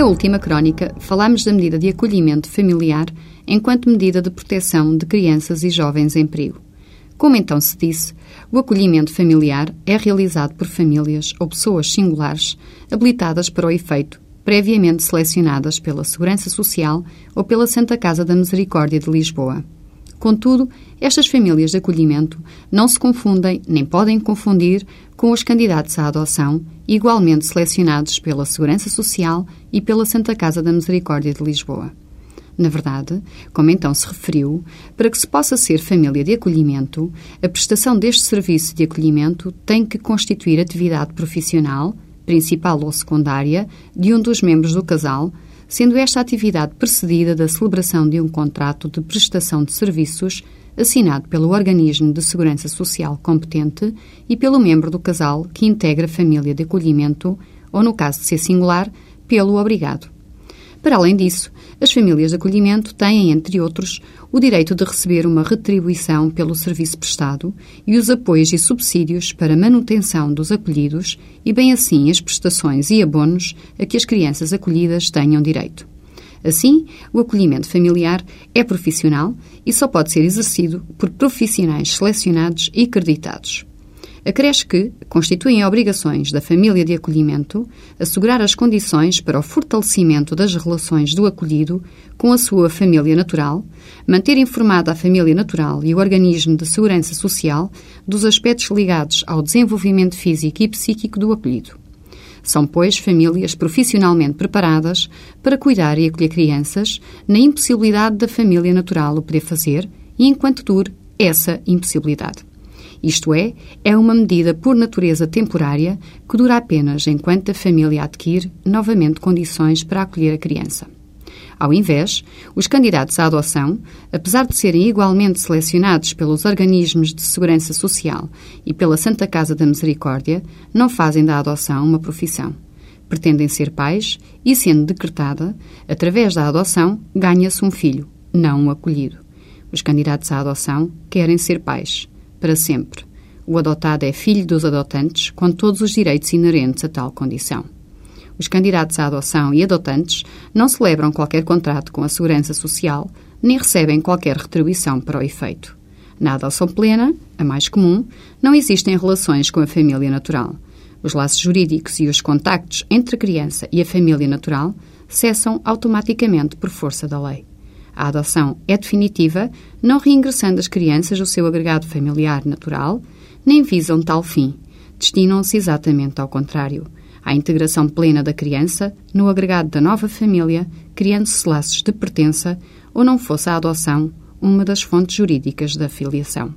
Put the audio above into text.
Na última crónica, falámos da medida de acolhimento familiar enquanto medida de proteção de crianças e jovens em perigo. Como então se disse, o acolhimento familiar é realizado por famílias ou pessoas singulares habilitadas para o efeito, previamente selecionadas pela Segurança Social ou pela Santa Casa da Misericórdia de Lisboa. Contudo, estas famílias de acolhimento não se confundem nem podem confundir com os candidatos à adoção, igualmente selecionados pela Segurança Social e pela Santa Casa da Misericórdia de Lisboa. Na verdade, como então se referiu, para que se possa ser família de acolhimento, a prestação deste serviço de acolhimento tem que constituir atividade profissional, principal ou secundária, de um dos membros do casal, sendo esta atividade precedida da celebração de um contrato de prestação de serviços assinado pelo organismo de segurança social competente e pelo membro do casal que integra a família de acolhimento ou, no caso de ser singular, pelo obrigado. Para além disso, as famílias de acolhimento têm, entre outros, o direito de receber uma retribuição pelo serviço prestado e os apoios e subsídios para manutenção dos acolhidos e, bem assim, as prestações e abonos a que as crianças acolhidas tenham direito. Assim, o acolhimento familiar é profissional e só pode ser exercido por profissionais selecionados e acreditados. Acresce que constituem obrigações da família de acolhimento assegurar as condições para o fortalecimento das relações do acolhido com a sua família natural, manter informada a família natural e o organismo de segurança social dos aspectos ligados ao desenvolvimento físico e psíquico do acolhido. São, pois, famílias profissionalmente preparadas para cuidar e acolher crianças na impossibilidade da família natural o poder fazer e enquanto dure essa impossibilidade. Isto é, é uma medida por natureza temporária que dura apenas enquanto a família adquire novamente condições para acolher a criança. Ao invés, os candidatos à adoção, apesar de serem igualmente selecionados pelos organismos de segurança social e pela Santa Casa da Misericórdia, não fazem da adoção uma profissão. Pretendem ser pais e, sendo decretada, através da adoção, ganha-se um filho, não um acolhido. Os candidatos à adoção querem ser pais, para sempre. O adotado é filho dos adotantes, com todos os direitos inerentes a tal condição. Os candidatos à adoção e adotantes não celebram qualquer contrato com a Segurança Social, nem recebem qualquer retribuição para o efeito. Na adoção plena, a mais comum, não existem relações com a família natural. Os laços jurídicos e os contactos entre a criança e a família natural cessam automaticamente por força da lei. A adoção é definitiva, não reingressando as crianças ao seu agregado familiar natural, nem visam tal fim. Destinam-se exatamente ao contrário à integração plena da criança no agregado da nova família, criando-se laços de pertença ou não fosse a adoção uma das fontes jurídicas da filiação.